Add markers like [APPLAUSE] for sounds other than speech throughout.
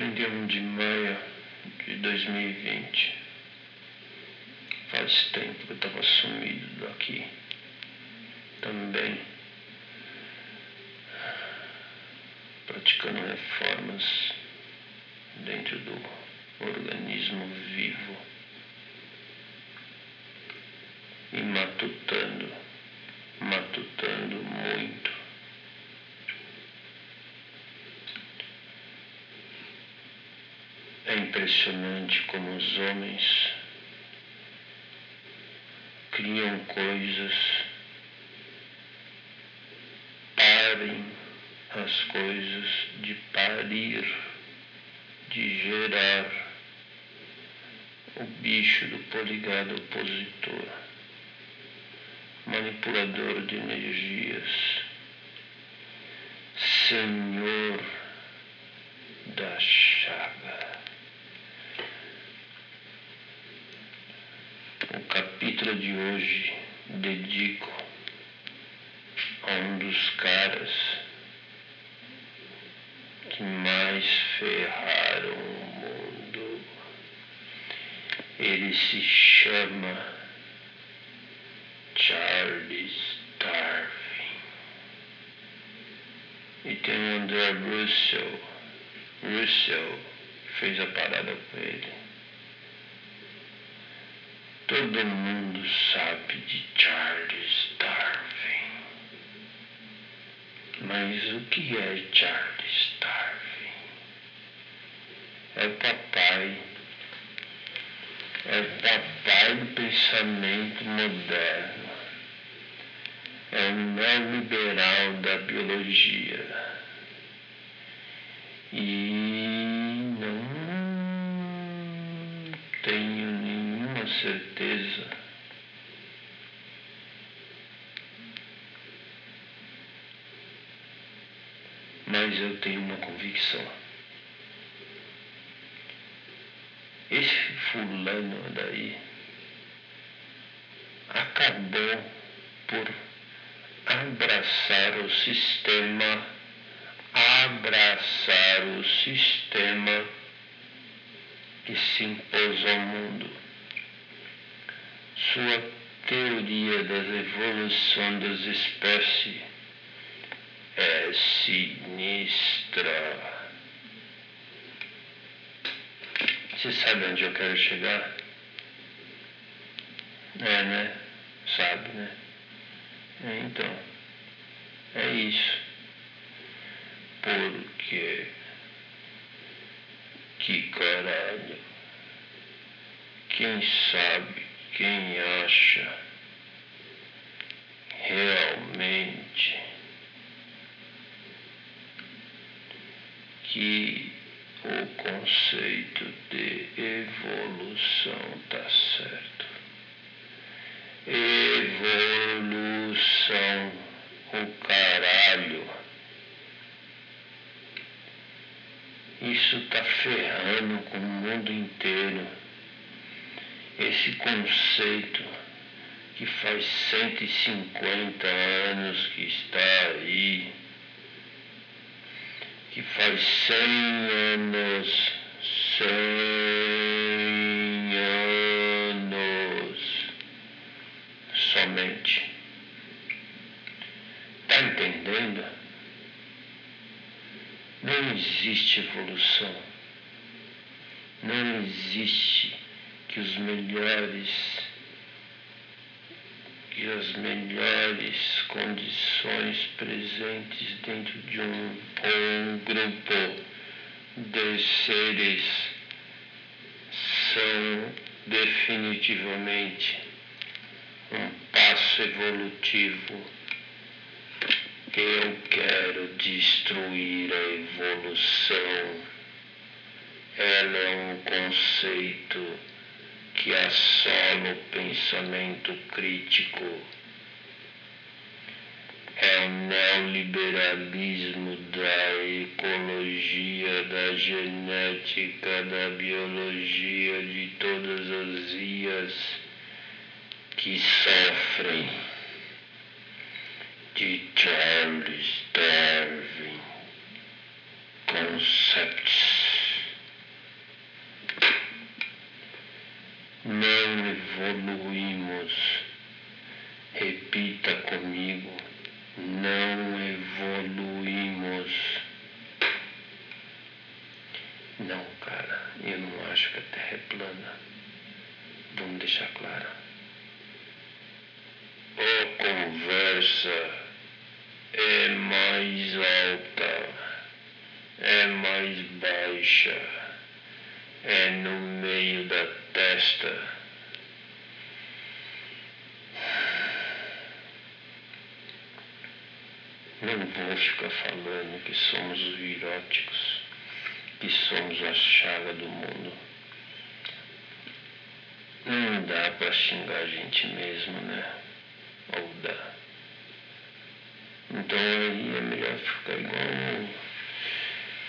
31 de maio de 2020. Faz tempo que eu estava sumido daqui. Também praticando reformas dentro do organismo vivo e matutando, matutando muito. É impressionante como os homens criam coisas, parem as coisas de parir, de gerar o bicho do poligado opositor, manipulador de energias, senhor da chaga. O capítulo de hoje dedico a um dos caras que mais ferraram o mundo. Ele se chama Charles Darwin. E tem o André Russell. Russell fez a parada com ele. Todo mundo sabe de Charles Darwin. Mas o que é Charles Darwin? É o papai. É o papai do pensamento moderno. É o neoliberal da biologia. E não tenho nenhuma certeza mas eu tenho uma convicção. Esse fulano daí acabou por abraçar o sistema, abraçar o sistema que se impôs ao mundo. Sua teoria da evolução das espécies é sinistra. Você sabe onde eu quero chegar? É, né? Sabe, né? É, então, é isso. Porque. Que caralho. Quem sabe, quem acha realmente que o conceito de evolução está certo. Evolução, o caralho. Isso está ferrando com o mundo inteiro. Esse conceito que faz 150 anos que está aí que faz cem anos, cem anos somente. Está entendendo? Não existe evolução. Não existe que os melhores que as melhores condições presentes dentro de um, um grupo de seres são definitivamente um passo evolutivo. Eu quero destruir a evolução. Ela é um conceito que assola o pensamento crítico. É o neoliberalismo da ecologia, da genética, da biologia, de todas as vias que sofrem de Charles Darwin. Concepts mais alta, é mais baixa, é no meio da testa. Não vou ficar falando que somos viróticos, que somos a chaga do mundo. Não dá para xingar a gente mesmo, né? Ou dá. Então é melhor ficar igual,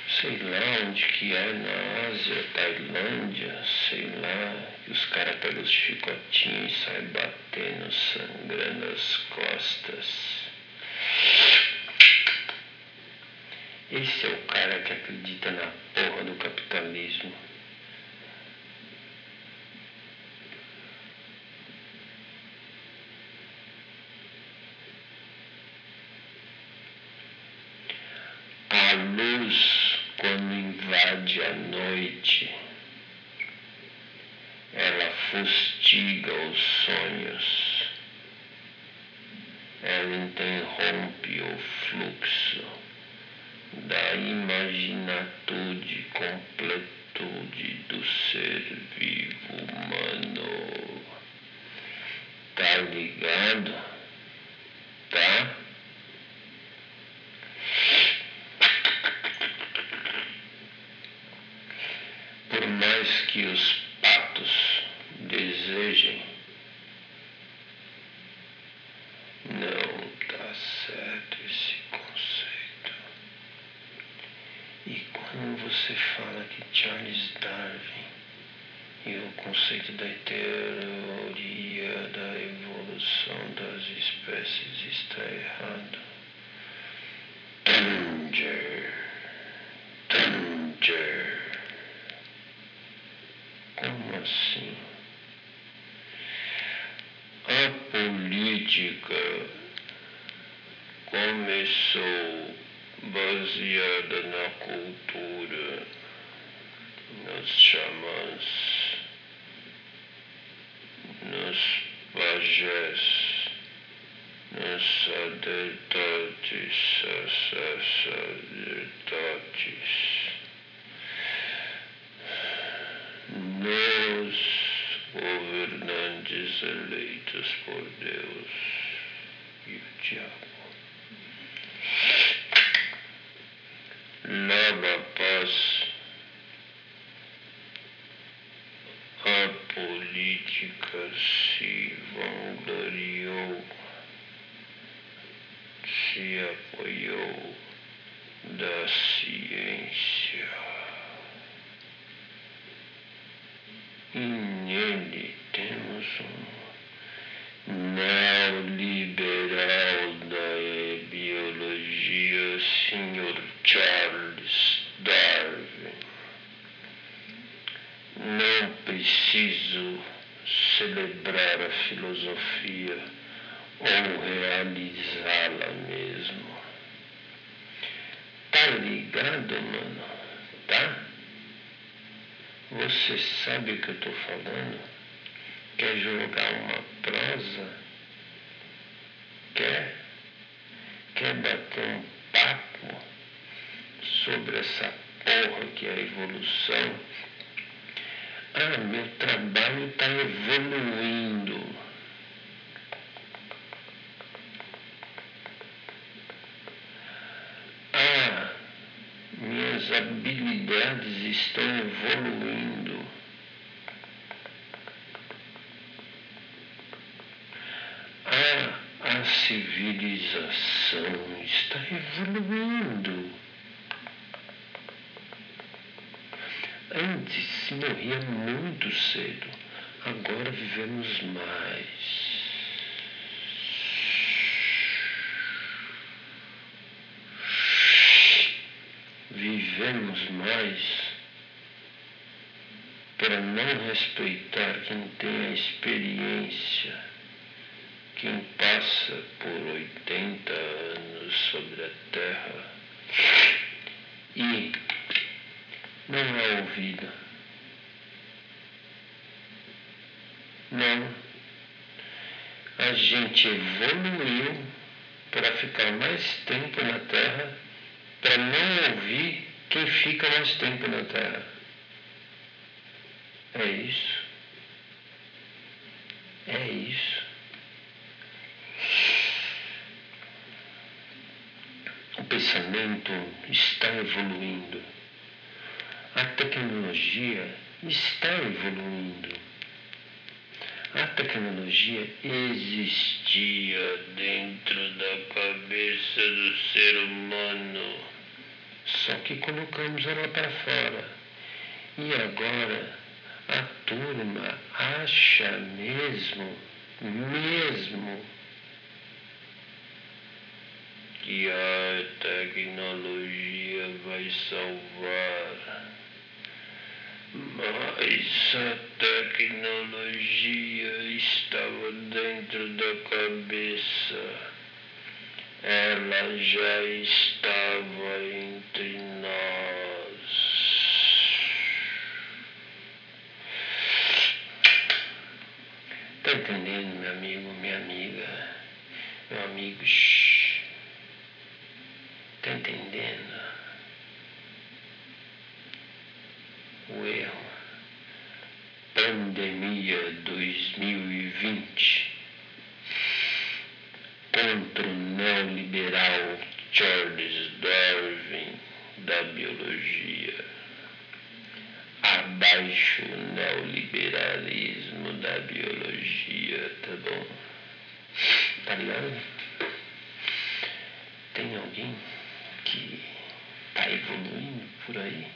sei lá onde que é, na Ásia, Tailândia, sei lá, que os caras pegam os chicotinhos e saem batendo, sangrando as costas. Esse é o cara que acredita na porra do capitalismo. A luz, quando invade a noite, ela fustiga os sonhos, ela interrompe o fluxo da imaginatude, completude do ser vivo humano. Tá ligado? Tá? Por mais que os desejem você fala que Charles Darwin e o conceito da teoria da evolução das espécies está errado. [CLEARS THROAT] Danger. Como assim? A política começou baseada na cultura, nos xamãs, nos pajés, nos sacerdotes, sacerdotes, nos governantes eleitos por Deus e o diabo. Logo após a política se vangloriou, se apoiou da ciência. E nele temos um neoliberal da biologia, senhor Charles Darwin. Não preciso celebrar a filosofia ou realizá-la mesmo. Tá ligado, mano? Tá? Você sabe o que eu tô falando? Quer jogar uma prosa? Quer? Quer bater um papo? sobre essa porra que é a evolução. Ah, meu trabalho está evoluindo. Ah, minhas habilidades estão evoluindo. Ah, a civilização está evoluindo. Antes se morria muito cedo, agora vivemos mais. Vivemos mais para não respeitar quem tem a experiência, quem passa por 80 anos sobre a terra e não é ouvida. Não. A gente evoluiu para ficar mais tempo na Terra, para não ouvir quem fica mais tempo na Terra. É isso. É isso. O pensamento está evoluindo. A tecnologia está evoluindo. A tecnologia existia dentro da cabeça do ser humano, só que colocamos ela para fora. E agora a turma acha mesmo, mesmo, que a tecnologia vai salvar. Mas a tecnologia estava dentro da cabeça. Ela já estava entre nós. Tá entendendo, meu amigo, minha amiga, meu amigo? Tá entendendo? o erro. Pandemia 2020 contra o neoliberal Charles Darwin da biologia. Abaixo o neoliberalismo da biologia, tá bom? Tá ligado? Tem alguém que tá evoluindo por aí?